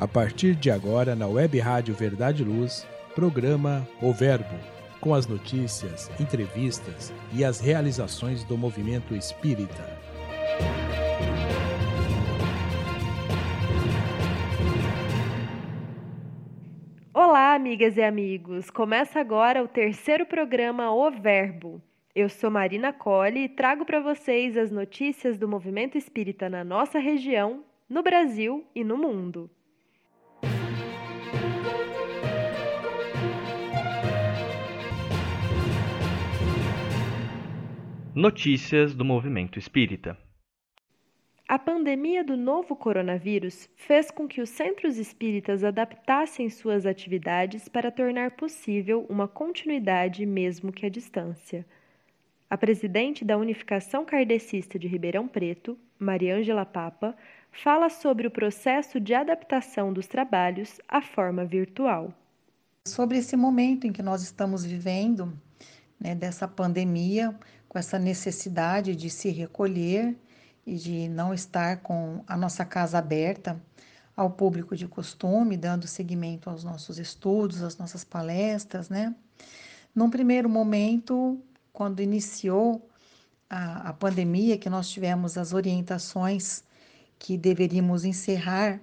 A partir de agora, na Web Rádio Verdade Luz, programa O Verbo, com as notícias, entrevistas e as realizações do movimento espírita. Olá, amigas e amigos! Começa agora o terceiro programa O Verbo. Eu sou Marina Colli e trago para vocês as notícias do movimento espírita na nossa região, no Brasil e no mundo. Notícias do movimento espírita. A pandemia do novo coronavírus fez com que os centros espíritas adaptassem suas atividades para tornar possível uma continuidade, mesmo que à distância. A presidente da Unificação Kardecista de Ribeirão Preto, Mariângela Papa, fala sobre o processo de adaptação dos trabalhos à forma virtual. Sobre esse momento em que nós estamos vivendo, né, dessa pandemia, com essa necessidade de se recolher e de não estar com a nossa casa aberta ao público de costume, dando seguimento aos nossos estudos, às nossas palestras, né? Num primeiro momento, quando iniciou a, a pandemia, que nós tivemos as orientações que deveríamos encerrar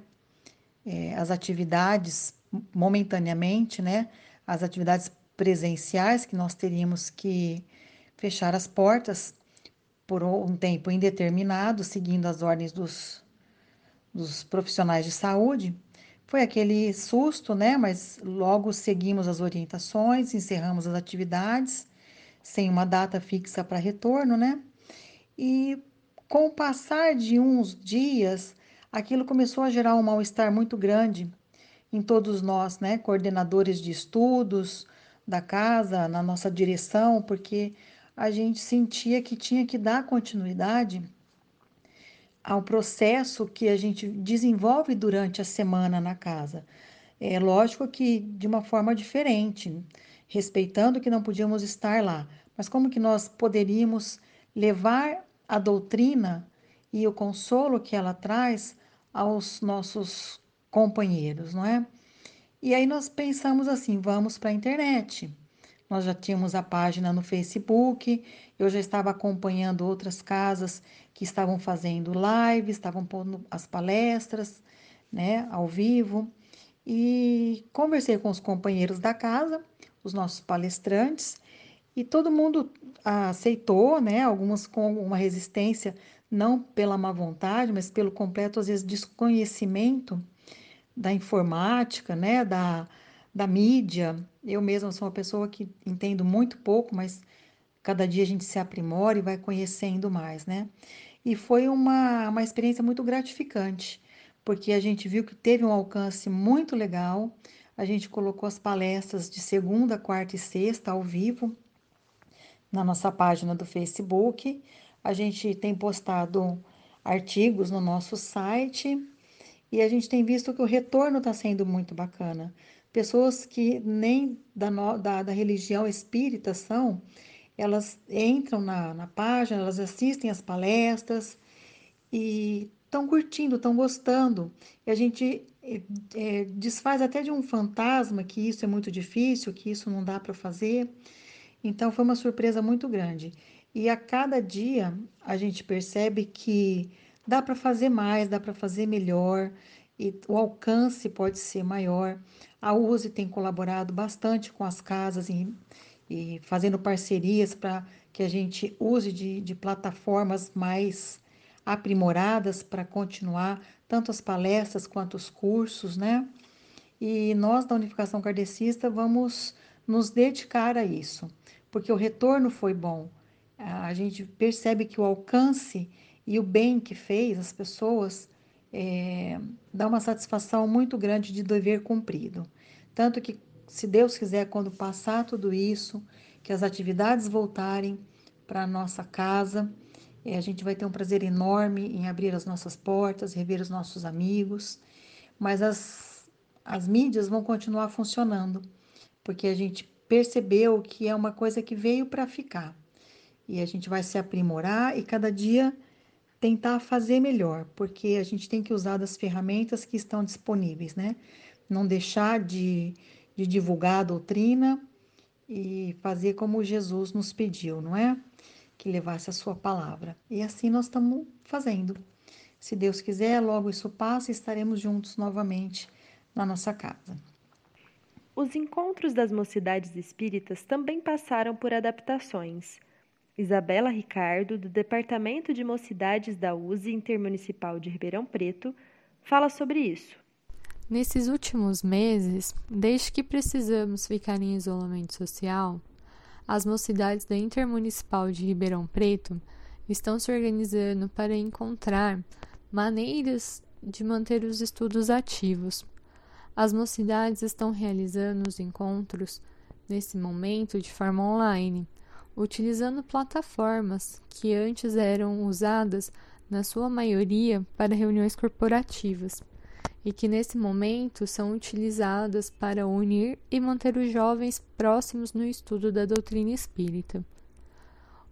é, as atividades momentaneamente, né? As atividades presenciais que nós teríamos que fechar as portas por um tempo indeterminado, seguindo as ordens dos, dos profissionais de saúde. Foi aquele susto, né? Mas logo seguimos as orientações, encerramos as atividades, sem uma data fixa para retorno, né? E com o passar de uns dias, aquilo começou a gerar um mal-estar muito grande em todos nós, né? Coordenadores de estudos da casa, na nossa direção, porque a gente sentia que tinha que dar continuidade ao processo que a gente desenvolve durante a semana na casa. É lógico que de uma forma diferente, respeitando que não podíamos estar lá, mas como que nós poderíamos levar a doutrina e o consolo que ela traz aos nossos companheiros, não é? E aí nós pensamos assim, vamos para a internet. Nós já tínhamos a página no Facebook, eu já estava acompanhando outras casas que estavam fazendo live, estavam pondo as palestras, né, ao vivo. E conversei com os companheiros da casa, os nossos palestrantes, e todo mundo aceitou, né, algumas com uma resistência, não pela má vontade, mas pelo completo, às vezes, desconhecimento da informática, né, da, da mídia. Eu mesma sou uma pessoa que entendo muito pouco, mas cada dia a gente se aprimora e vai conhecendo mais, né? E foi uma, uma experiência muito gratificante, porque a gente viu que teve um alcance muito legal. A gente colocou as palestras de segunda, quarta e sexta ao vivo na nossa página do Facebook. A gente tem postado artigos no nosso site e a gente tem visto que o retorno está sendo muito bacana pessoas que nem da, da, da religião espírita são, elas entram na, na página, elas assistem as palestras e estão curtindo, estão gostando. E a gente é, desfaz até de um fantasma que isso é muito difícil, que isso não dá para fazer. Então foi uma surpresa muito grande. E a cada dia a gente percebe que dá para fazer mais, dá para fazer melhor e o alcance pode ser maior. A USE tem colaborado bastante com as casas e, e fazendo parcerias para que a gente use de, de plataformas mais aprimoradas para continuar tanto as palestras quanto os cursos, né? E nós da Unificação Kardecista vamos nos dedicar a isso, porque o retorno foi bom. A gente percebe que o alcance e o bem que fez as pessoas é, dá uma satisfação muito grande de dever cumprido. Tanto que, se Deus quiser, quando passar tudo isso, que as atividades voltarem para a nossa casa, é, a gente vai ter um prazer enorme em abrir as nossas portas, rever os nossos amigos, mas as, as mídias vão continuar funcionando, porque a gente percebeu que é uma coisa que veio para ficar. E a gente vai se aprimorar e cada dia tentar fazer melhor, porque a gente tem que usar das ferramentas que estão disponíveis, né? Não deixar de, de divulgar a doutrina e fazer como Jesus nos pediu, não é? Que levasse a sua palavra. E assim nós estamos fazendo. Se Deus quiser, logo isso passa e estaremos juntos novamente na nossa casa. Os encontros das mocidades espíritas também passaram por adaptações. Isabela Ricardo, do Departamento de Mocidades da USE Intermunicipal de Ribeirão Preto, fala sobre isso. Nesses últimos meses, desde que precisamos ficar em isolamento social, as mocidades da Intermunicipal de Ribeirão Preto estão se organizando para encontrar maneiras de manter os estudos ativos. As mocidades estão realizando os encontros nesse momento de forma online utilizando plataformas que antes eram usadas, na sua maioria, para reuniões corporativas e que nesse momento são utilizadas para unir e manter os jovens próximos no estudo da doutrina espírita.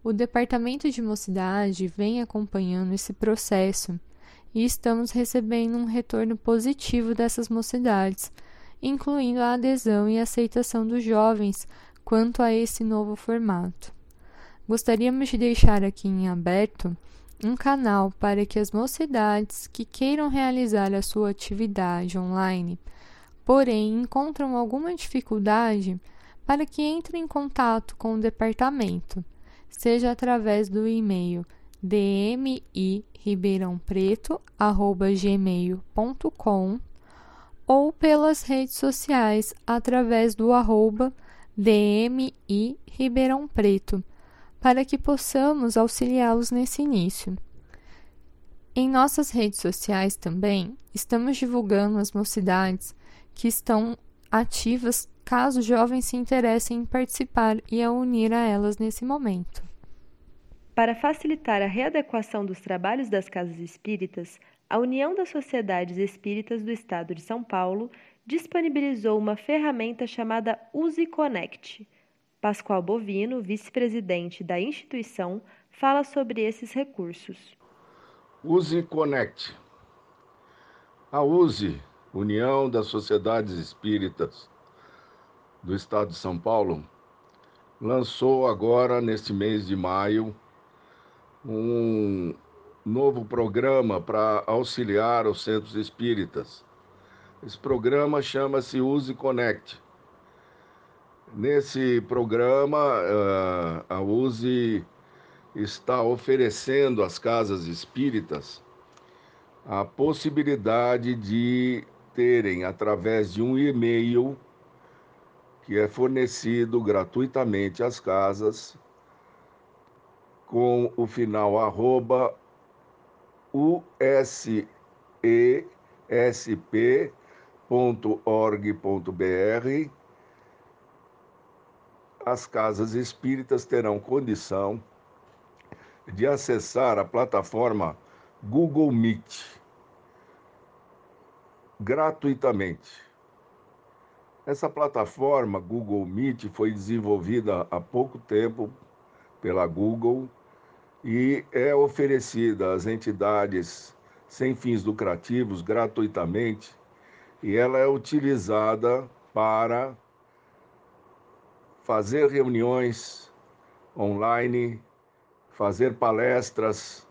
O Departamento de Mocidade vem acompanhando esse processo e estamos recebendo um retorno positivo dessas mocidades, incluindo a adesão e aceitação dos jovens quanto a esse novo formato. Gostaríamos de deixar aqui em aberto um canal para que as mocidades que queiram realizar a sua atividade online, porém encontram alguma dificuldade, para que entrem em contato com o departamento, seja através do e-mail dmiribeirãopreto@gmail.com ou pelas redes sociais através do arroba DMI Ribeirão Preto, para que possamos auxiliá-los nesse início. Em nossas redes sociais também estamos divulgando as mocidades que estão ativas caso jovens se interessem em participar e a unir a elas nesse momento. Para facilitar a readequação dos trabalhos das casas espíritas, a União das Sociedades Espíritas do Estado de São Paulo disponibilizou uma ferramenta chamada Use Connect. Pascoal Bovino, vice-presidente da instituição, fala sobre esses recursos. Use Connect. A USE, União das Sociedades Espíritas do Estado de São Paulo, lançou agora, neste mês de maio, um novo programa para auxiliar os centros espíritas esse programa chama-se Use Connect. Nesse programa, eh, a Use está oferecendo às casas espíritas a possibilidade de terem, através de um e-mail que é fornecido gratuitamente às casas, com o final arroba USESP www.org.br, as casas espíritas terão condição de acessar a plataforma Google Meet gratuitamente. Essa plataforma Google Meet foi desenvolvida há pouco tempo pela Google e é oferecida às entidades sem fins lucrativos gratuitamente e ela é utilizada para fazer reuniões online, fazer palestras,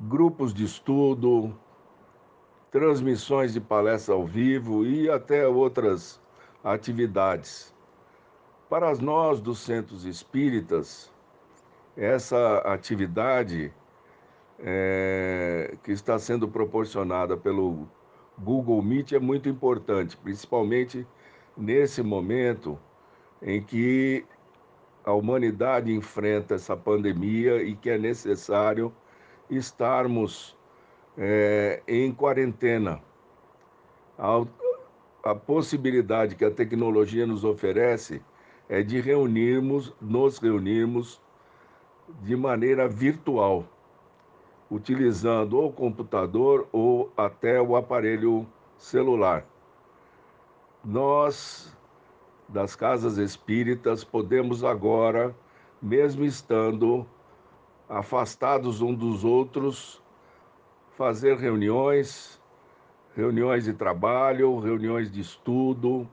grupos de estudo, transmissões de palestra ao vivo e até outras atividades. Para nós dos centros espíritas, essa atividade é, que está sendo proporcionada pelo Google Meet é muito importante, principalmente nesse momento em que a humanidade enfrenta essa pandemia e que é necessário estarmos é, em quarentena. A, a possibilidade que a tecnologia nos oferece é de reunirmos, nos reunirmos de maneira virtual utilizando o computador ou até o aparelho celular. Nós, das casas espíritas, podemos agora, mesmo estando afastados um dos outros, fazer reuniões, reuniões de trabalho, reuniões de estudo,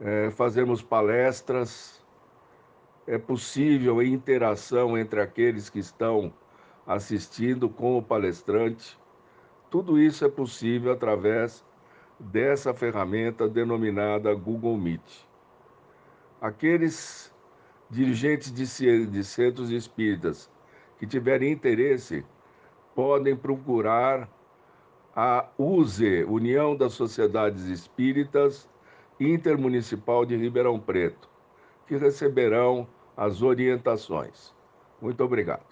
é, fazermos palestras. É possível a interação entre aqueles que estão assistindo com o palestrante. Tudo isso é possível através dessa ferramenta denominada Google Meet. Aqueles dirigentes de, centros espíritas que tiverem interesse podem procurar a USE, União das Sociedades Espíritas Intermunicipal de Ribeirão Preto, que receberão as orientações. Muito obrigado.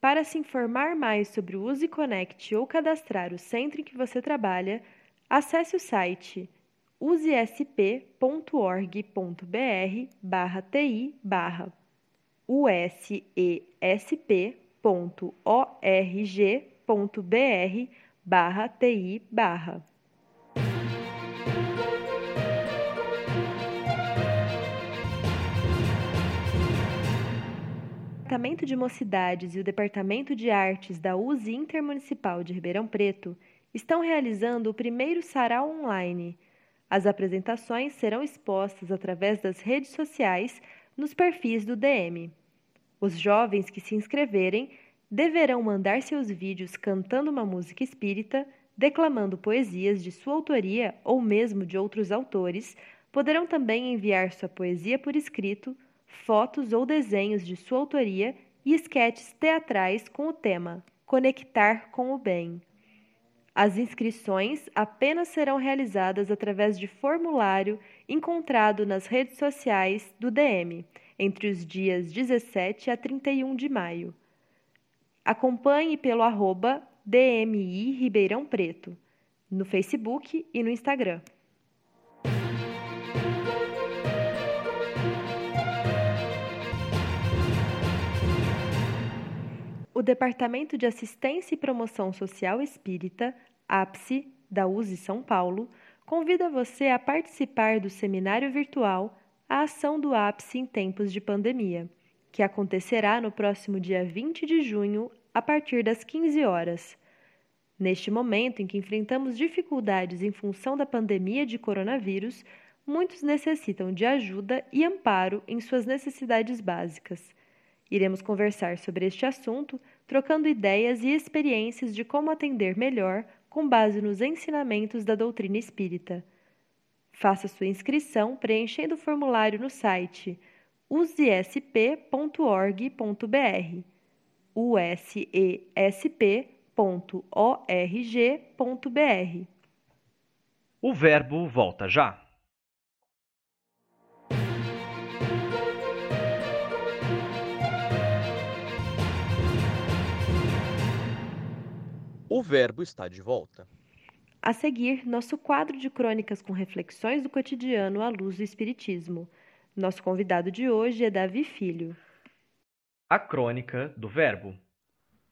Para se informar mais sobre o Use Connect ou cadastrar o centro em que você trabalha, acesse o site usesp.org.br barra ti barra usesp.org.br barra ti barra Departamento de Mocidades e o Departamento de Artes da USE Intermunicipal de Ribeirão Preto estão realizando o primeiro sarau online. As apresentações serão expostas através das redes sociais nos perfis do DM. Os jovens que se inscreverem deverão mandar seus vídeos cantando uma música espírita, declamando poesias de sua autoria ou mesmo de outros autores, poderão também enviar sua poesia por escrito fotos ou desenhos de sua autoria e esquetes teatrais com o tema Conectar com o Bem. As inscrições apenas serão realizadas através de formulário encontrado nas redes sociais do DM entre os dias 17 a 31 de maio. Acompanhe pelo arroba DMI Ribeirão Preto, no Facebook e no Instagram. O Departamento de Assistência e Promoção Social Espírita, APSE, da USE São Paulo, convida você a participar do seminário virtual A Ação do APSE em Tempos de Pandemia, que acontecerá no próximo dia 20 de junho, a partir das 15 horas. Neste momento em que enfrentamos dificuldades em função da pandemia de coronavírus, muitos necessitam de ajuda e amparo em suas necessidades básicas. Iremos conversar sobre este assunto, trocando ideias e experiências de como atender melhor com base nos ensinamentos da doutrina espírita. Faça sua inscrição preenchendo o formulário no site usesp.org.br usesp.org.br O verbo volta já. O verbo está de volta. A seguir, nosso quadro de crônicas com reflexões do cotidiano à luz do Espiritismo. Nosso convidado de hoje é Davi Filho. A crônica do verbo.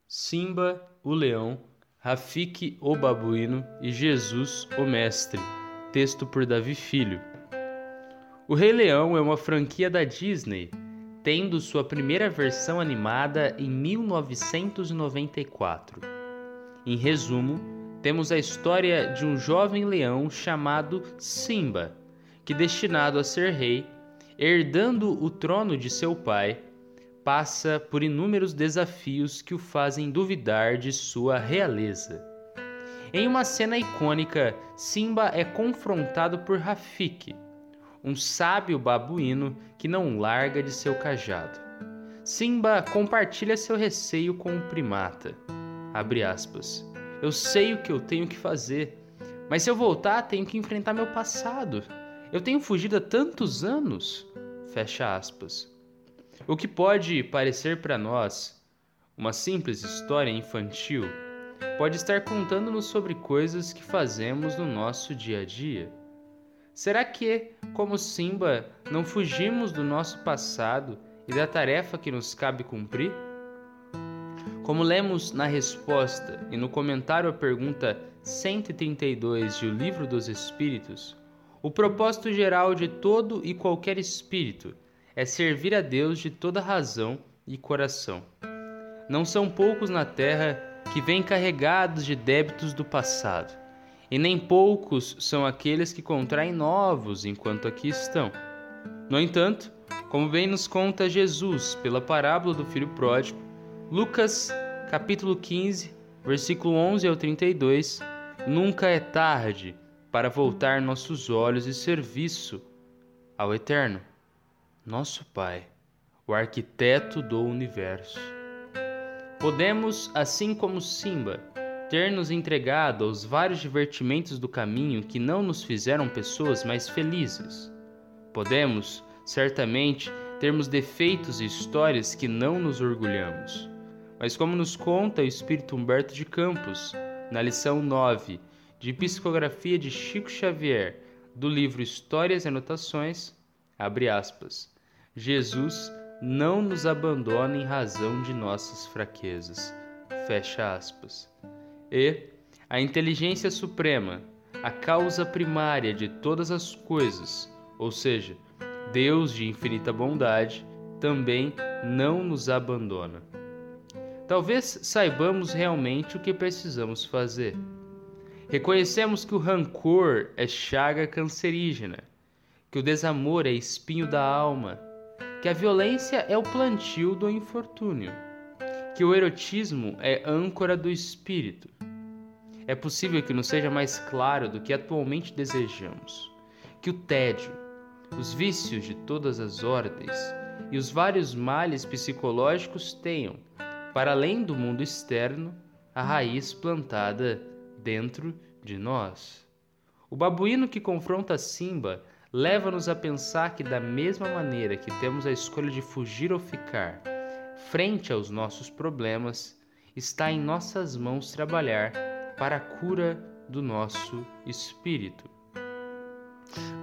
Simba, o leão, Rafik, o babuíno e Jesus, o mestre. Texto por Davi Filho. O Rei Leão é uma franquia da Disney, tendo sua primeira versão animada em 1994. Em resumo, temos a história de um jovem leão chamado Simba, que, destinado a ser rei, herdando o trono de seu pai, passa por inúmeros desafios que o fazem duvidar de sua realeza. Em uma cena icônica, Simba é confrontado por Rafik, um sábio babuíno que não larga de seu cajado. Simba compartilha seu receio com o primata Abre aspas. Eu sei o que eu tenho que fazer, mas se eu voltar, tenho que enfrentar meu passado. Eu tenho fugido há tantos anos. Fecha aspas. O que pode parecer para nós uma simples história infantil pode estar contando-nos sobre coisas que fazemos no nosso dia a dia. Será que, como Simba, não fugimos do nosso passado e da tarefa que nos cabe cumprir? Como lemos na resposta e no comentário à pergunta 132 de O Livro dos Espíritos, o propósito geral de todo e qualquer espírito é servir a Deus de toda razão e coração. Não são poucos na terra que vêm carregados de débitos do passado, e nem poucos são aqueles que contraem novos enquanto aqui estão. No entanto, como bem nos conta Jesus pela parábola do filho pródigo, Lucas capítulo 15, versículo 11 ao 32, nunca é tarde para voltar nossos olhos e serviço ao Eterno, nosso Pai, o arquiteto do universo. Podemos, assim como Simba, ter nos entregado aos vários divertimentos do caminho que não nos fizeram pessoas mais felizes. Podemos, certamente, termos defeitos e histórias que não nos orgulhamos. Mas, como nos conta o espírito Humberto de Campos, na lição 9 de Psicografia de Chico Xavier, do livro Histórias e Anotações, abre aspas, Jesus não nos abandona em razão de nossas fraquezas, fecha aspas. E a inteligência suprema, a causa primária de todas as coisas, ou seja, Deus de infinita bondade, também não nos abandona. Talvez saibamos realmente o que precisamos fazer. Reconhecemos que o rancor é chaga cancerígena, que o desamor é espinho da alma, que a violência é o plantio do infortúnio, que o erotismo é âncora do espírito. É possível que nos seja mais claro do que atualmente desejamos, que o tédio, os vícios de todas as ordens e os vários males psicológicos tenham, para além do mundo externo, a raiz plantada dentro de nós. O babuíno que confronta Simba leva-nos a pensar que, da mesma maneira que temos a escolha de fugir ou ficar, frente aos nossos problemas, está em nossas mãos trabalhar para a cura do nosso espírito.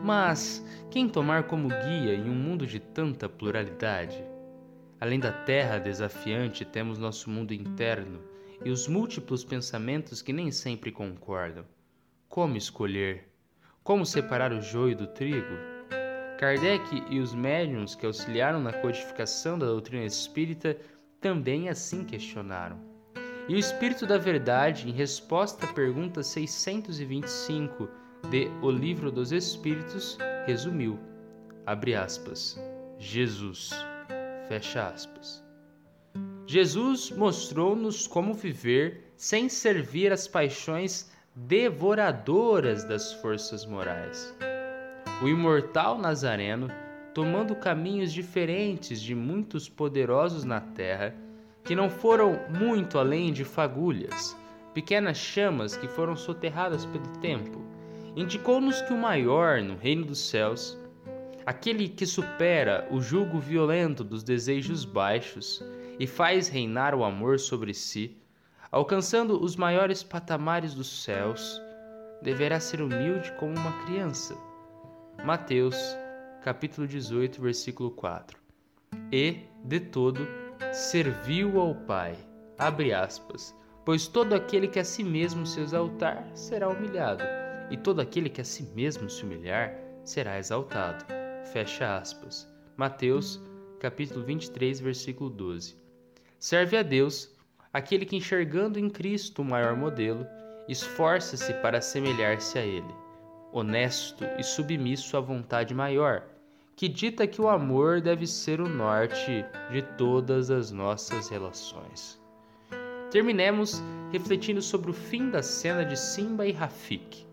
Mas quem tomar como guia em um mundo de tanta pluralidade? Além da terra desafiante, temos nosso mundo interno e os múltiplos pensamentos que nem sempre concordam. Como escolher? Como separar o joio do trigo? Kardec e os médiums que auxiliaram na codificação da doutrina espírita também assim questionaram. E o Espírito da Verdade, em resposta à pergunta 625 de O Livro dos Espíritos, resumiu: abre aspas, Jesus, fecha aspas. Jesus mostrou-nos como viver sem servir às paixões devoradoras das forças morais. O imortal Nazareno, tomando caminhos diferentes de muitos poderosos na terra, que não foram muito além de fagulhas, pequenas chamas que foram soterradas pelo tempo, indicou-nos que o maior no reino dos céus, aquele que supera o jugo violento dos desejos baixos e faz reinar o amor sobre si, alcançando os maiores patamares dos céus, deverá ser humilde como uma criança. Mateus, capítulo 18, versículo 4. E, de todo, serviu ao Pai. Abre aspas. Pois todo aquele que a si mesmo se exaltar será humilhado, e todo aquele que a si mesmo se humilhar será exaltado. Fecha aspas. Mateus, capítulo 23, versículo 12. Serve a Deus aquele que, enxergando em Cristo o maior modelo, esforça-se para assemelhar-se a Ele, honesto e submisso à vontade maior, que dita que o amor deve ser o norte de todas as nossas relações. Terminemos refletindo sobre o fim da cena de Simba e Rafik.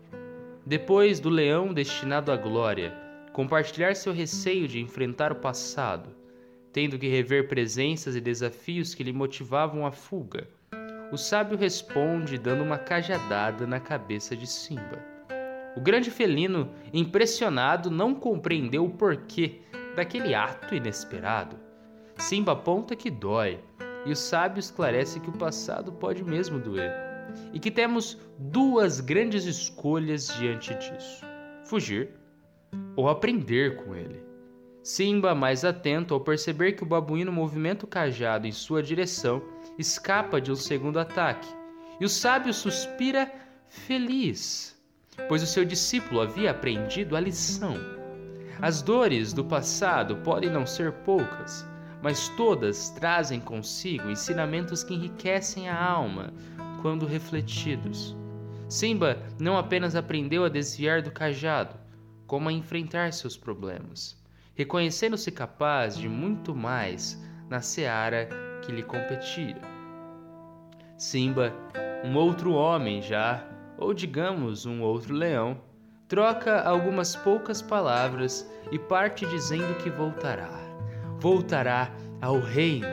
Depois do leão destinado à glória compartilhar seu receio de enfrentar o passado, tendo que rever presenças e desafios que lhe motivavam a fuga. O sábio responde dando uma cajadada na cabeça de Simba. O grande felino, impressionado, não compreendeu o porquê daquele ato inesperado. Simba aponta que dói, e o sábio esclarece que o passado pode mesmo doer, e que temos duas grandes escolhas diante disso: fugir ou aprender com ele. Simba, mais atento ao perceber que o babuíno movimenta o cajado em sua direção, escapa de um segundo ataque. E o sábio suspira feliz, pois o seu discípulo havia aprendido a lição. As dores do passado podem não ser poucas, mas todas trazem consigo ensinamentos que enriquecem a alma quando refletidos. Simba não apenas aprendeu a desviar do cajado, como a enfrentar seus problemas, reconhecendo-se capaz de muito mais na seara que lhe competia. Simba, um outro homem já, ou digamos um outro leão, troca algumas poucas palavras e parte dizendo que voltará. Voltará ao reino.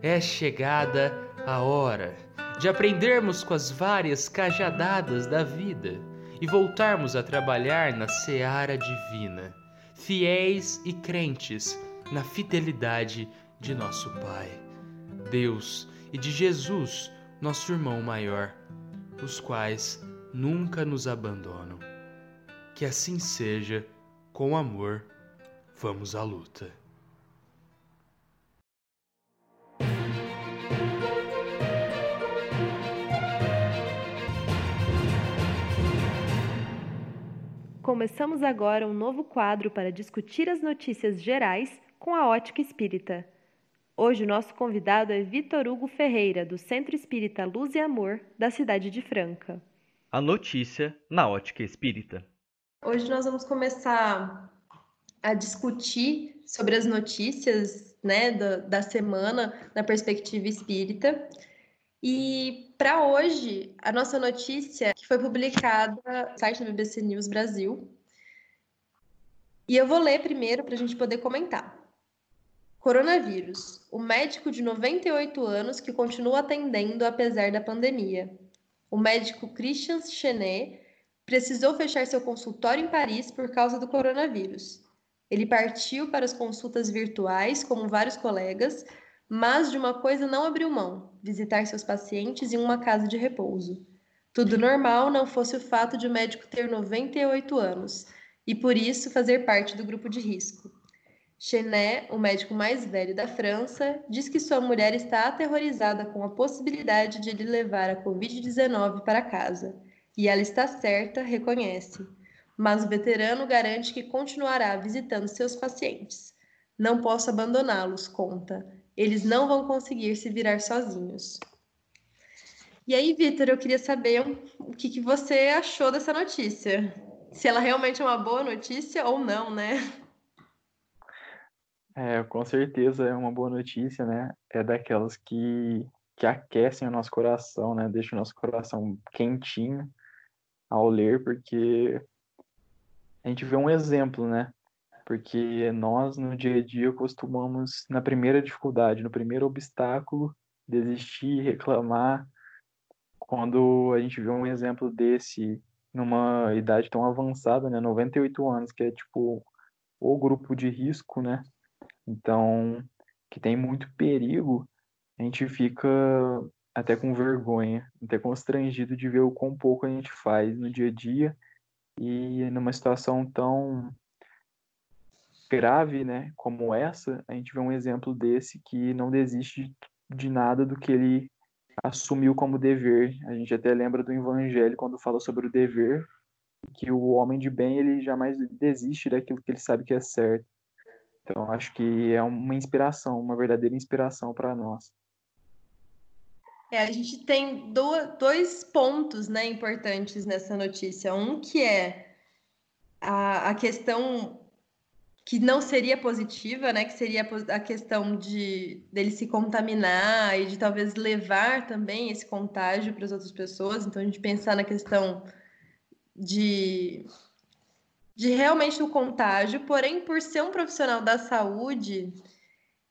É chegada a hora de aprendermos com as várias cajadadas da vida e voltarmos a trabalhar na seara divina, fiéis e crentes na fidelidade de nosso Pai, Deus e de Jesus, nosso irmão maior, os quais nunca nos abandonam. Que assim seja, com amor, vamos à luta. Começamos agora um novo quadro para discutir as notícias gerais com a ótica espírita. Hoje o nosso convidado é Vitor Hugo Ferreira, do Centro Espírita Luz e Amor, da cidade de Franca. A notícia na ótica espírita. Hoje nós vamos começar a discutir sobre as notícias né, da, da semana na perspectiva espírita. E para hoje, a nossa notícia que foi publicada no site da BBC News Brasil. E eu vou ler primeiro para a gente poder comentar. Coronavírus. O médico de 98 anos que continua atendendo apesar da pandemia. O médico Christian Chenet precisou fechar seu consultório em Paris por causa do coronavírus. Ele partiu para as consultas virtuais, como vários colegas, mas de uma coisa não abriu mão: visitar seus pacientes em uma casa de repouso. Tudo normal não fosse o fato de o médico ter 98 anos e por isso fazer parte do grupo de risco. Chenet, o médico mais velho da França, diz que sua mulher está aterrorizada com a possibilidade de lhe levar a Covid-19 para casa. E ela está certa, reconhece. Mas o veterano garante que continuará visitando seus pacientes. Não posso abandoná-los, conta eles não vão conseguir se virar sozinhos. E aí, Vitor, eu queria saber o que, que você achou dessa notícia. Se ela realmente é uma boa notícia ou não, né? É, com certeza é uma boa notícia, né? É daquelas que, que aquecem o nosso coração, né? Deixa o nosso coração quentinho ao ler, porque a gente vê um exemplo, né? Porque nós no dia a dia costumamos, na primeira dificuldade, no primeiro obstáculo, desistir, reclamar. Quando a gente vê um exemplo desse numa idade tão avançada, né, 98 anos, que é tipo o grupo de risco, né? Então, que tem muito perigo, a gente fica até com vergonha, até constrangido de ver o quão pouco a gente faz no dia a dia e numa situação tão grave, né, como essa, a gente vê um exemplo desse que não desiste de nada do que ele assumiu como dever. A gente até lembra do Evangelho quando fala sobre o dever, que o homem de bem ele jamais desiste daquilo que ele sabe que é certo. Então acho que é uma inspiração, uma verdadeira inspiração para nós. É, a gente tem dois pontos né, importantes nessa notícia. Um que é a, a questão que não seria positiva, né? Que seria a questão de dele se contaminar e de talvez levar também esse contágio para as outras pessoas. Então a gente pensar na questão de de realmente o contágio, porém por ser um profissional da saúde,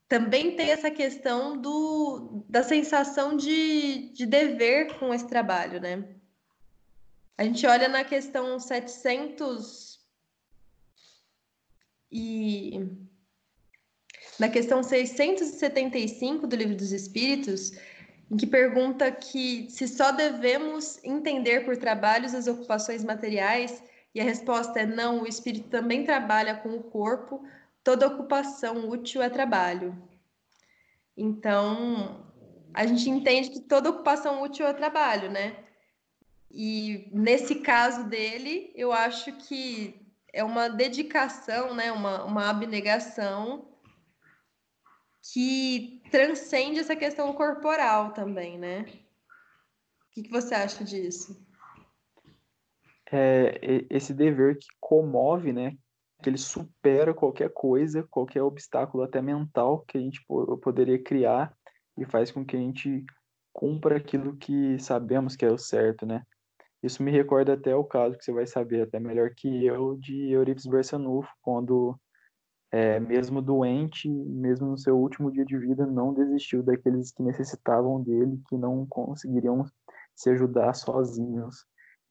também tem essa questão do, da sensação de, de dever com esse trabalho, né? A gente olha na questão 700 e na questão 675 do Livro dos Espíritos, em que pergunta que se só devemos entender por trabalhos as ocupações materiais, e a resposta é não, o espírito também trabalha com o corpo, toda ocupação útil é trabalho. Então, a gente entende que toda ocupação útil é trabalho, né? E nesse caso dele, eu acho que é uma dedicação, né, uma, uma abnegação que transcende essa questão corporal também, né? O que, que você acha disso? É, esse dever que comove, né? Que ele supera qualquer coisa, qualquer obstáculo até mental que a gente poderia criar e faz com que a gente cumpra aquilo que sabemos que é o certo, né? Isso me recorda até o caso que você vai saber até melhor que eu de Eurípides Barçanufo, quando é, mesmo doente, mesmo no seu último dia de vida, não desistiu daqueles que necessitavam dele, que não conseguiriam se ajudar sozinhos.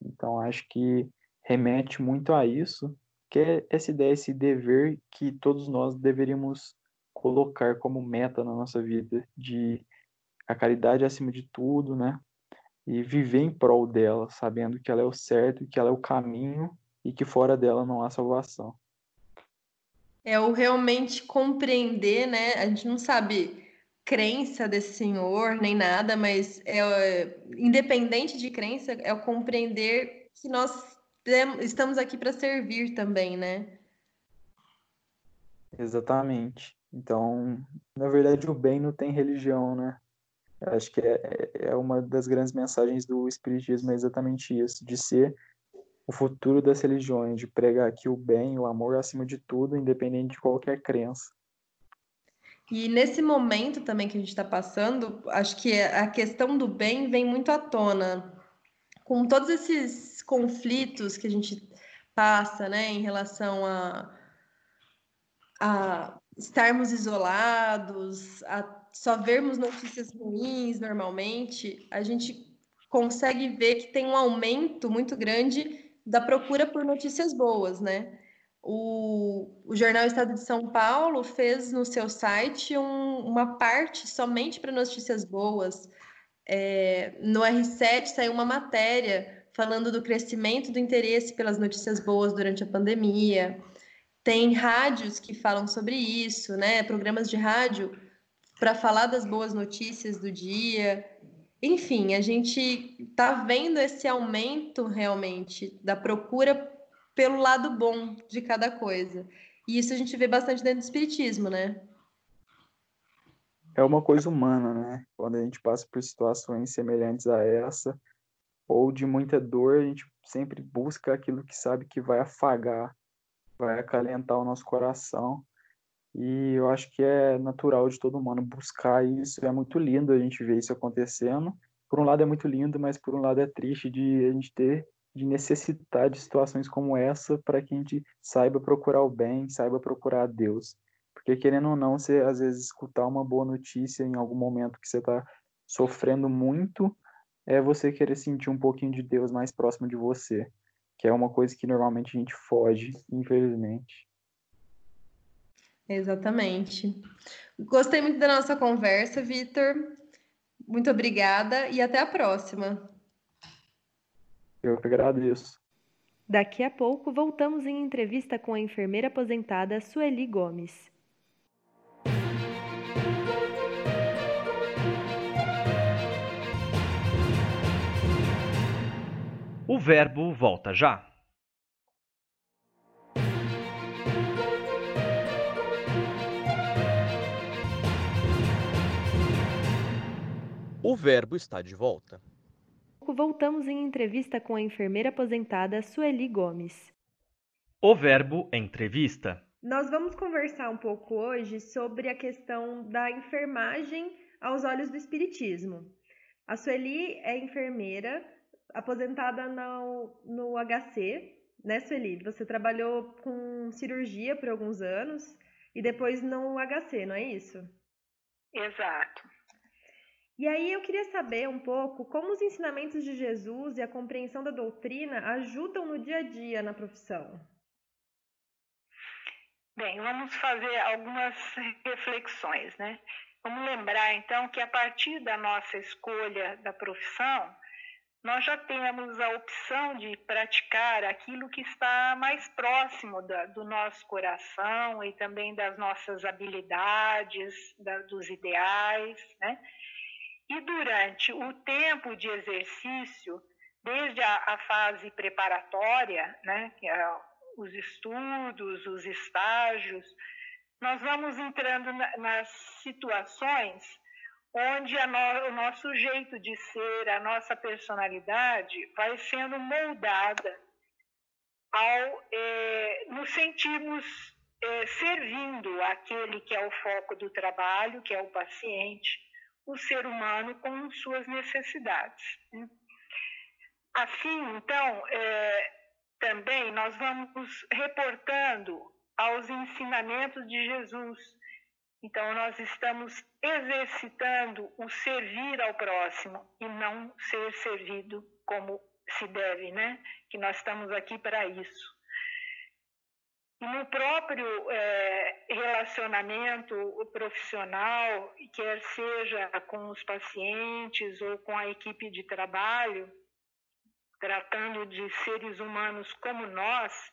Então, acho que remete muito a isso, que é essa ideia, esse dever que todos nós deveríamos colocar como meta na nossa vida, de a caridade acima de tudo, né? E viver em prol dela, sabendo que ela é o certo, que ela é o caminho e que fora dela não há salvação é o realmente compreender, né? A gente não sabe crença desse senhor nem nada, mas é, independente de crença, é o compreender que nós estamos aqui para servir também, né? Exatamente. Então, na verdade, o bem não tem religião, né? Acho que é, é uma das grandes mensagens do Espiritismo, é exatamente isso, de ser o futuro das religiões, de pregar aqui o bem, o amor acima de tudo, independente de qualquer crença. E nesse momento também que a gente está passando, acho que a questão do bem vem muito à tona. Com todos esses conflitos que a gente passa, né, em relação a, a estarmos isolados, a só vermos notícias ruins normalmente, a gente consegue ver que tem um aumento muito grande da procura por notícias boas, né? O, o Jornal Estado de São Paulo fez no seu site um, uma parte somente para notícias boas. É, no R7 saiu uma matéria falando do crescimento do interesse pelas notícias boas durante a pandemia. Tem rádios que falam sobre isso, né? Programas de rádio para falar das boas notícias do dia. Enfim, a gente está vendo esse aumento realmente da procura pelo lado bom de cada coisa. E isso a gente vê bastante dentro do espiritismo, né? É uma coisa humana, né? Quando a gente passa por situações semelhantes a essa, ou de muita dor, a gente sempre busca aquilo que sabe que vai afagar, vai acalentar o nosso coração. E eu acho que é natural de todo humano buscar isso. É muito lindo a gente ver isso acontecendo. Por um lado é muito lindo, mas por um lado é triste de a gente ter de necessitar de situações como essa para que a gente saiba procurar o bem, saiba procurar Deus. Porque querendo ou não, você às vezes escutar uma boa notícia em algum momento que você está sofrendo muito, é você querer sentir um pouquinho de Deus mais próximo de você, que é uma coisa que normalmente a gente foge, infelizmente. Exatamente. Gostei muito da nossa conversa, Vitor. Muito obrigada e até a próxima. Eu que agradeço. Daqui a pouco voltamos em entrevista com a enfermeira aposentada Sueli Gomes. O verbo volta já. O verbo está de volta. Voltamos em entrevista com a enfermeira aposentada Sueli Gomes. O verbo entrevista. Nós vamos conversar um pouco hoje sobre a questão da enfermagem aos olhos do espiritismo. A Sueli é enfermeira aposentada no, no HC, né, Sueli? Você trabalhou com cirurgia por alguns anos e depois no HC, não é isso? Exato. E aí eu queria saber um pouco como os ensinamentos de Jesus e a compreensão da doutrina ajudam no dia a dia na profissão. Bem, vamos fazer algumas reflexões, né? Vamos lembrar então que a partir da nossa escolha da profissão, nós já temos a opção de praticar aquilo que está mais próximo da, do nosso coração e também das nossas habilidades, da, dos ideais, né? E durante o tempo de exercício, desde a, a fase preparatória, né, que é os estudos, os estágios, nós vamos entrando na, nas situações onde no, o nosso jeito de ser, a nossa personalidade vai sendo moldada ao é, nos sentirmos é, servindo aquele que é o foco do trabalho, que é o paciente, o ser humano com suas necessidades. Né? Assim, então, é, também nós vamos reportando aos ensinamentos de Jesus. Então, nós estamos exercitando o servir ao próximo e não ser servido como se deve, né? Que nós estamos aqui para isso. No próprio é, relacionamento profissional, quer seja com os pacientes ou com a equipe de trabalho, tratando de seres humanos como nós,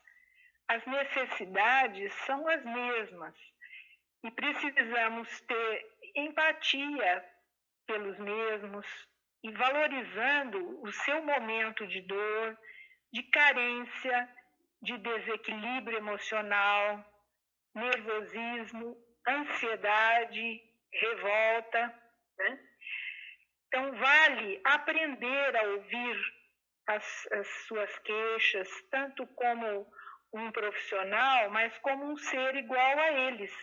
as necessidades são as mesmas. E precisamos ter empatia pelos mesmos e valorizando o seu momento de dor, de carência, de desequilíbrio emocional, nervosismo, ansiedade, revolta. Né? Então, vale aprender a ouvir as, as suas queixas, tanto como um profissional, mas como um ser igual a eles,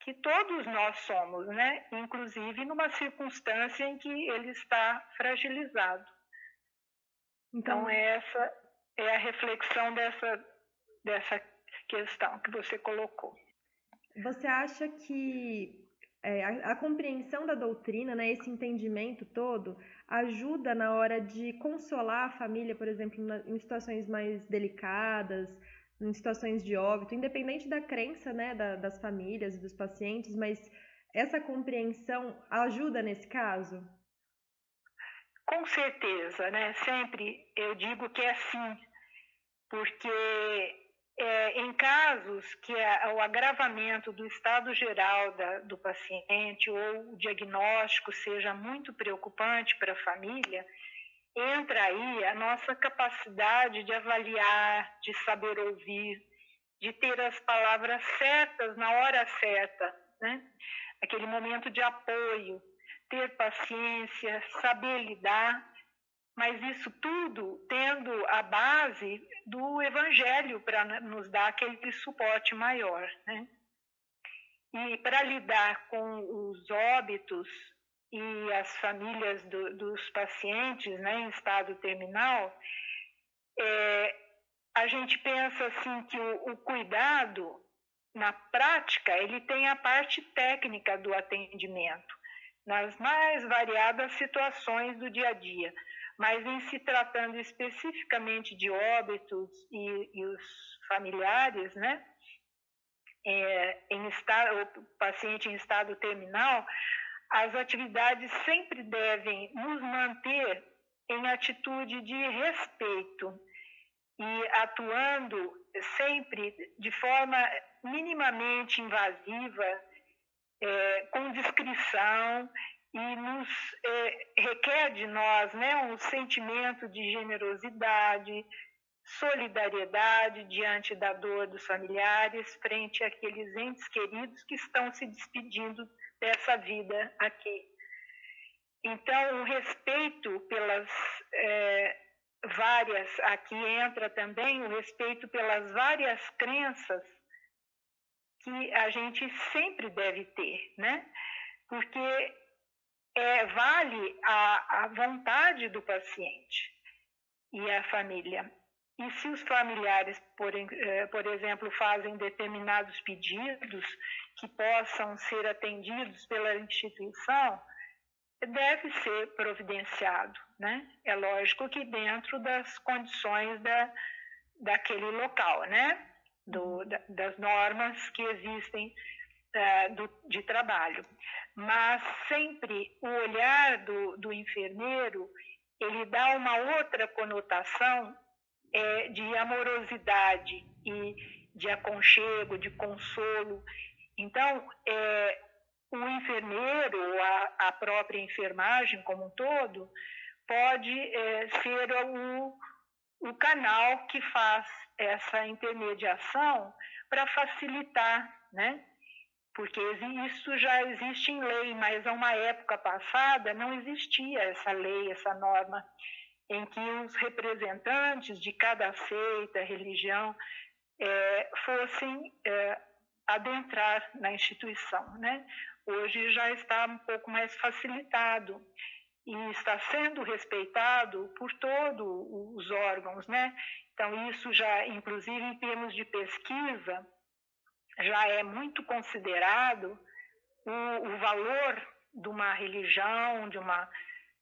que todos nós somos, né? Inclusive numa circunstância em que ele está fragilizado. Então, então essa é a reflexão dessa, dessa questão que você colocou. Você acha que é, a, a, compreensão da doutrina, né, esse entendimento todo, ajuda na hora de consolar a família, por exemplo, na, em situações mais delicadas, em situações de óbito, independente da crença né, da, das famílias e dos pacientes, mas essa compreensão ajuda nesse caso? Com certeza, né? Sempre eu digo que é assim, porque é, em casos que o agravamento do estado geral da, do paciente ou o diagnóstico seja muito preocupante para a família, entra aí a nossa capacidade de avaliar, de saber ouvir, de ter as palavras certas na hora certa, né? Aquele momento de apoio, ter paciência, saber lidar, mas isso tudo tendo a base do evangelho para nos dar aquele suporte maior, né? E para lidar com os óbitos e as famílias do, dos pacientes né, em estado terminal, é, a gente pensa assim que o, o cuidado, na prática, ele tem a parte técnica do atendimento, nas mais variadas situações do dia a dia. Mas em se tratando especificamente de óbitos e, e os familiares, né, é, em estado, o paciente em estado terminal, as atividades sempre devem nos manter em atitude de respeito e atuando sempre de forma minimamente invasiva, é, com discrição e nos é, requer de nós né, um sentimento de generosidade, solidariedade diante da dor dos familiares frente àqueles entes queridos que estão se despedindo dessa vida aqui. Então, o respeito pelas é, várias, aqui entra também o respeito pelas várias crenças que a gente sempre deve ter, né? Porque é, vale a, a vontade do paciente e a família. E se os familiares, por, eh, por exemplo, fazem determinados pedidos que possam ser atendidos pela instituição, deve ser providenciado. Né? É lógico que dentro das condições da, daquele local, né? Do, da, das normas que existem uh, do, de trabalho. Mas sempre o olhar do, do enfermeiro ele dá uma outra conotação é, de amorosidade e de aconchego, de consolo. Então, é, o enfermeiro, a, a, própria enfermagem como um todo, pode é, ser o, o canal que faz essa intermediação para facilitar né, porque isso já existe em lei, mas a uma época passada não existia essa lei, essa norma, em que os representantes de cada seita, religião, é, fossem é, adentrar na instituição. Né? Hoje já está um pouco mais facilitado e está sendo respeitado por todos os órgãos, né? Então isso já, inclusive em termos de pesquisa, já é muito considerado o, o valor de uma religião, de uma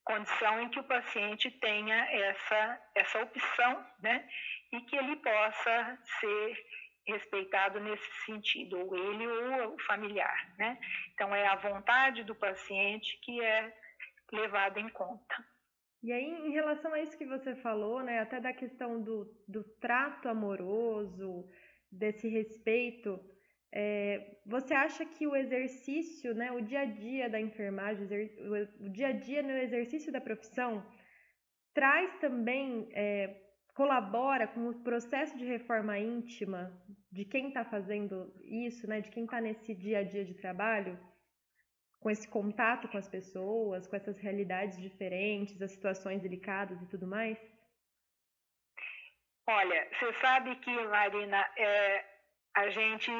condição em que o paciente tenha essa, essa opção, né? E que ele possa ser respeitado nesse sentido, ou ele ou o familiar, né? Então é a vontade do paciente que é levada em conta. E aí, em relação a isso que você falou, né, até da questão do, do trato amoroso, desse respeito, é, você acha que o exercício, né, o dia a dia da enfermagem, o dia a dia no exercício da profissão, traz também, é, colabora com o processo de reforma íntima de quem está fazendo isso, né, de quem está nesse dia a dia de trabalho, com esse contato com as pessoas, com essas realidades diferentes, as situações delicadas e tudo mais? Olha, você sabe que, Marina, é, a gente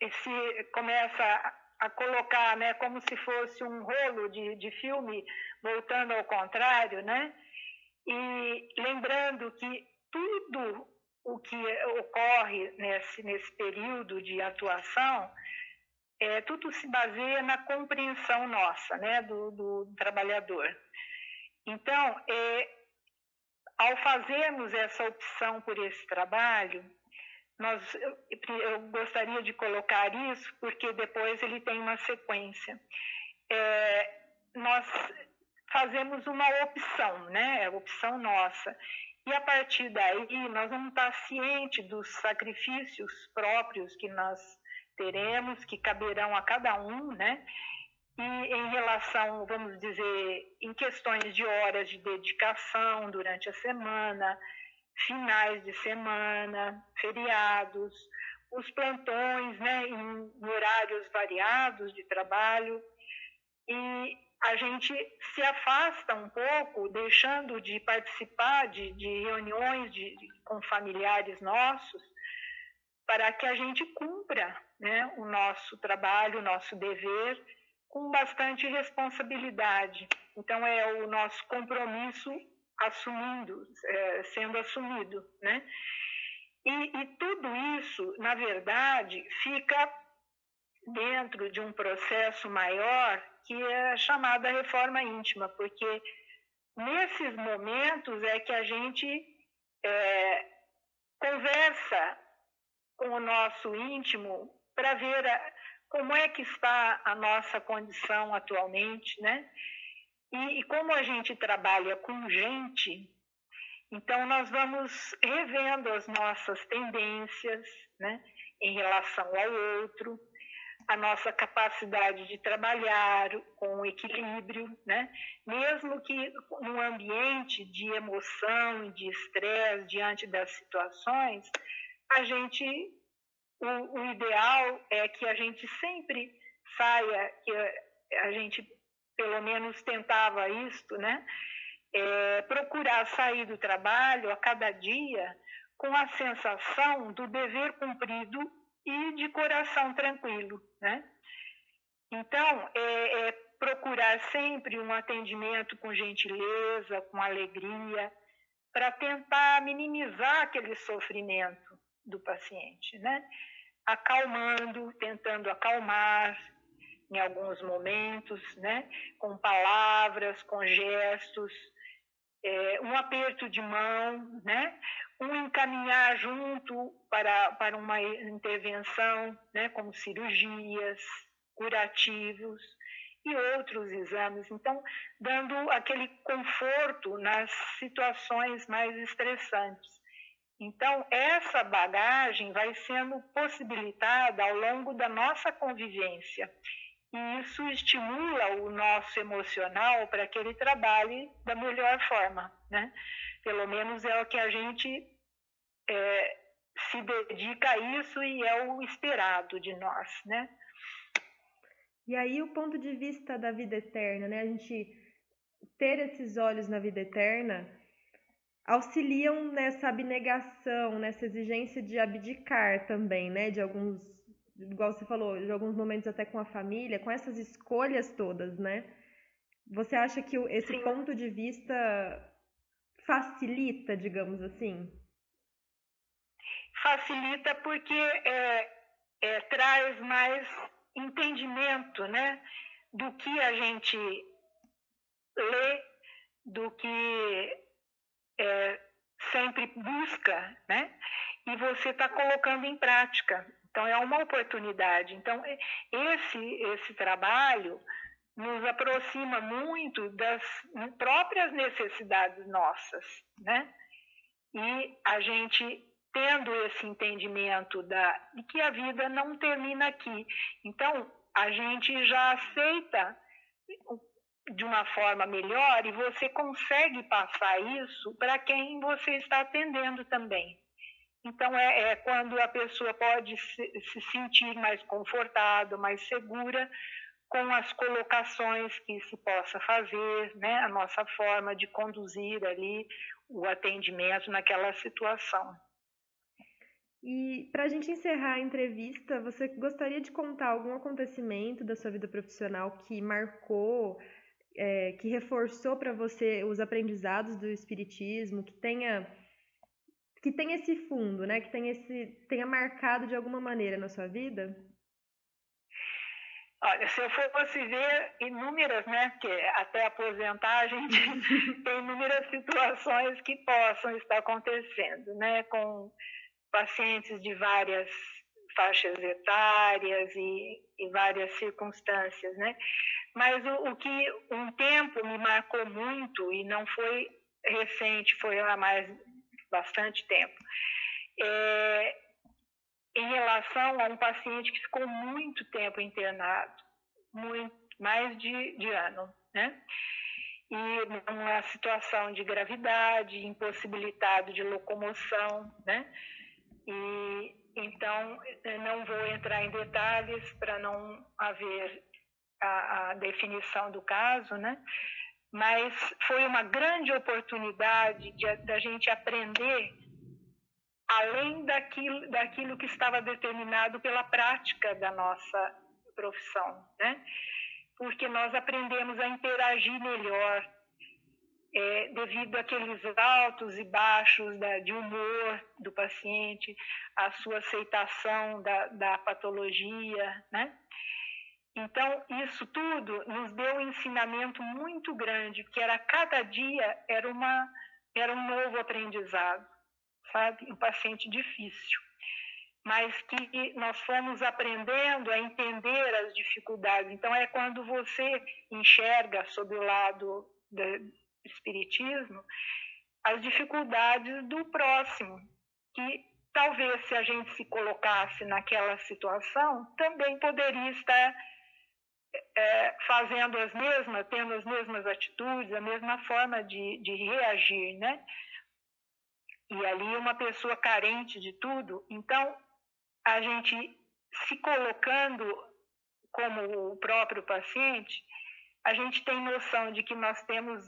se começa a colocar, né, como se fosse um rolo de, de filme voltando ao contrário, né? E lembrando que tudo o que ocorre nesse, nesse período de atuação, é, tudo se baseia na compreensão nossa, né, do, do trabalhador. Então, é, ao fazermos essa opção por esse trabalho, nós, eu, eu, gostaria de colocar isso porque depois ele tem uma sequência. É, nós fazemos uma opção, né? É opção nossa. E a partir daí nós vamos estar cientes dos sacrifícios próprios que nós teremos, que caberão a cada um, né? E em relação, vamos dizer, em questões de horas de dedicação durante a semana, finais de semana, feriados, os plantões né, em horários variados de trabalho. E a gente se afasta um pouco, deixando de participar de, de reuniões de, de, com familiares nossos, para que a gente cumpra né, o nosso trabalho, o nosso dever, com bastante responsabilidade. Então, é o nosso compromisso assumindo, é, sendo assumido, né? E, e tudo isso, na verdade, fica dentro de um processo maior que é chamada reforma íntima, porque nesses momentos é que a gente é, conversa com o nosso íntimo para ver a, como é que está a nossa condição atualmente, né? E, e como a gente trabalha com gente, então nós vamos revendo as nossas tendências, né, em relação ao outro, a nossa capacidade de trabalhar com equilíbrio, né? Mesmo que num ambiente de emoção, de estresse diante das situações, a gente o, o, ideal é que a gente sempre saia, que a gente pelo menos tentava isto, né? É, procurar sair do trabalho a cada dia com a sensação do dever cumprido e de coração tranquilo, né? Então, é, é procurar sempre um atendimento com gentileza, com alegria, para tentar minimizar aquele sofrimento do paciente, né? Acalmando, tentando acalmar, em alguns momentos, né? com palavras, com gestos, é, um aperto de mão, né? um encaminhar junto para, para uma intervenção, né? como cirurgias, curativos e outros exames. Então, dando aquele conforto nas situações mais estressantes. Então, essa bagagem vai sendo possibilitada ao longo da nossa convivência e isso estimula o nosso emocional para que ele trabalhe da melhor forma, né? Pelo menos é o que a gente é, se dedica a isso e é o esperado de nós, né? E aí o ponto de vista da vida eterna, né? A gente ter esses olhos na vida eterna auxiliam nessa abnegação, nessa exigência de abdicar também, né? De alguns, igual você falou, de alguns momentos até com a família, com essas escolhas todas, né? Você acha que esse Sim. ponto de vista facilita, digamos assim? Facilita porque é, é, traz mais entendimento, né? Do que a gente lê, do que é, sempre busca, né? E você está colocando em prática. Então é uma oportunidade. Então esse esse trabalho nos aproxima muito das próprias necessidades nossas, né? E a gente tendo esse entendimento da, de que a vida não termina aqui. Então, a gente já aceita de uma forma melhor e você consegue passar isso para quem você está atendendo também. Então, é, é quando a pessoa pode se, se sentir mais confortável, mais segura com as colocações que se possa fazer, né, a nossa forma de conduzir ali o atendimento naquela situação. E para a gente encerrar a entrevista, você gostaria de contar algum acontecimento da sua vida profissional que marcou é, que reforçou para você os aprendizados do espiritismo, que tenha que tenha esse fundo, né? Que tenha esse tenha marcado de alguma maneira na sua vida? Olha, se eu fosse ver inúmeras, né? Porque até aposentar a gente tem inúmeras situações que possam estar acontecendo, né? Com pacientes de várias faixas etárias e, e várias circunstâncias, né? Mas o, o, que um tempo me marcou muito e não foi recente, foi há mais bastante tempo, é, em relação a um paciente que ficou muito tempo internado, muito, mais de, de ano, né? E numa situação de gravidade, impossibilitado de locomoção, né? E então não vou entrar em detalhes para não haver a, a, definição do caso, né? Mas foi uma grande oportunidade da gente aprender além daquilo, daquilo que estava determinado pela prática da nossa profissão, né? Porque nós aprendemos a interagir melhor, é, devido àqueles altos e baixos da, de humor do paciente, a sua aceitação da, da patologia, né? Então, isso tudo nos deu um ensinamento muito grande, que era cada dia era, uma, era um novo aprendizado, sabe? Um paciente difícil. Mas que nós fomos aprendendo a entender as dificuldades. Então, é quando você enxerga sob o lado espiritismo as dificuldades do próximo, que talvez se a gente se colocasse naquela situação, também poderia estar é, fazendo as mesmas, tendo as mesmas atitudes, a mesma forma de, de reagir, né? E ali uma pessoa carente de tudo, então a gente se colocando como o próprio paciente, a gente tem noção de que nós temos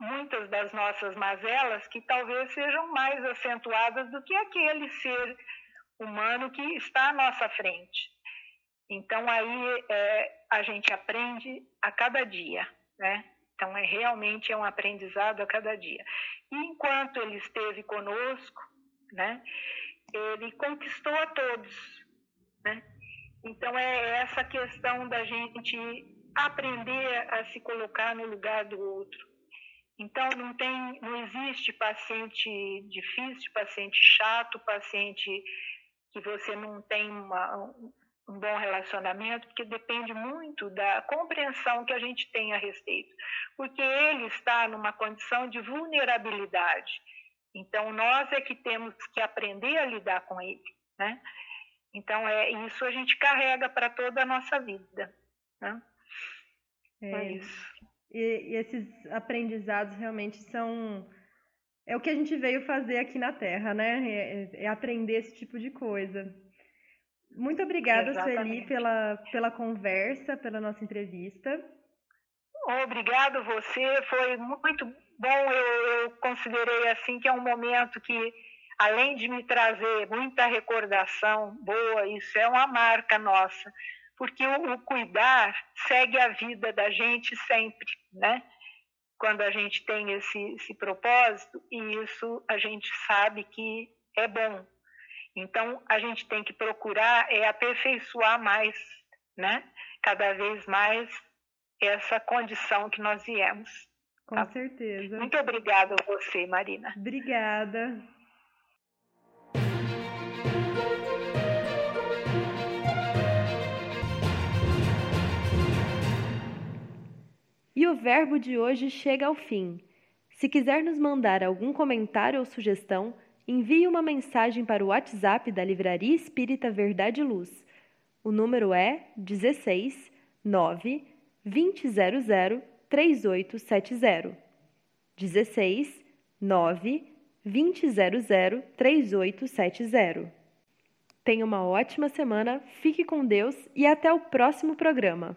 muitas das nossas mazelas que talvez sejam mais acentuadas do que aquele ser humano que está à nossa frente. Então aí é, a gente aprende a cada dia, né? Então é realmente é um aprendizado a cada dia. E enquanto ele esteve conosco, né? Ele conquistou a todos, né? Então é essa questão da gente aprender a se colocar no lugar do outro então, não, tem, não existe paciente difícil, paciente chato, paciente que você não tem uma, um bom relacionamento, porque depende muito da compreensão que a gente tem a respeito. Porque ele está numa condição de vulnerabilidade. Então, nós é que temos que aprender a lidar com ele. Né? Então, é isso a gente carrega para toda a nossa vida. Né? É, é isso. E, e esses aprendizados realmente são. É o que a gente veio fazer aqui na Terra, né? É, é, aprender esse tipo de coisa. Muito obrigada, Exatamente. Sueli, pela, pela conversa, pela nossa entrevista. Obrigado você, foi muito bom. Eu, eu considerei assim que é um momento que, além de me trazer muita recordação boa, isso é uma marca nossa, porque o, o cuidar segue a vida da gente sempre, né? Quando a gente tem esse, esse propósito, e isso a gente sabe que é bom. Então, a gente tem que procurar é aperfeiçoar mais, né? Cada vez mais essa condição que nós viemos. Com tá? certeza. Muito obrigada a você, Marina. Obrigada. E o verbo de hoje chega ao fim. Se quiser nos mandar algum comentário ou sugestão, envie uma mensagem para o WhatsApp da Livraria Espírita Verdade e Luz. O número é 16 9 2000 3870. 16 9 2000 3870. Tenha uma ótima semana, fique com Deus e até o próximo programa.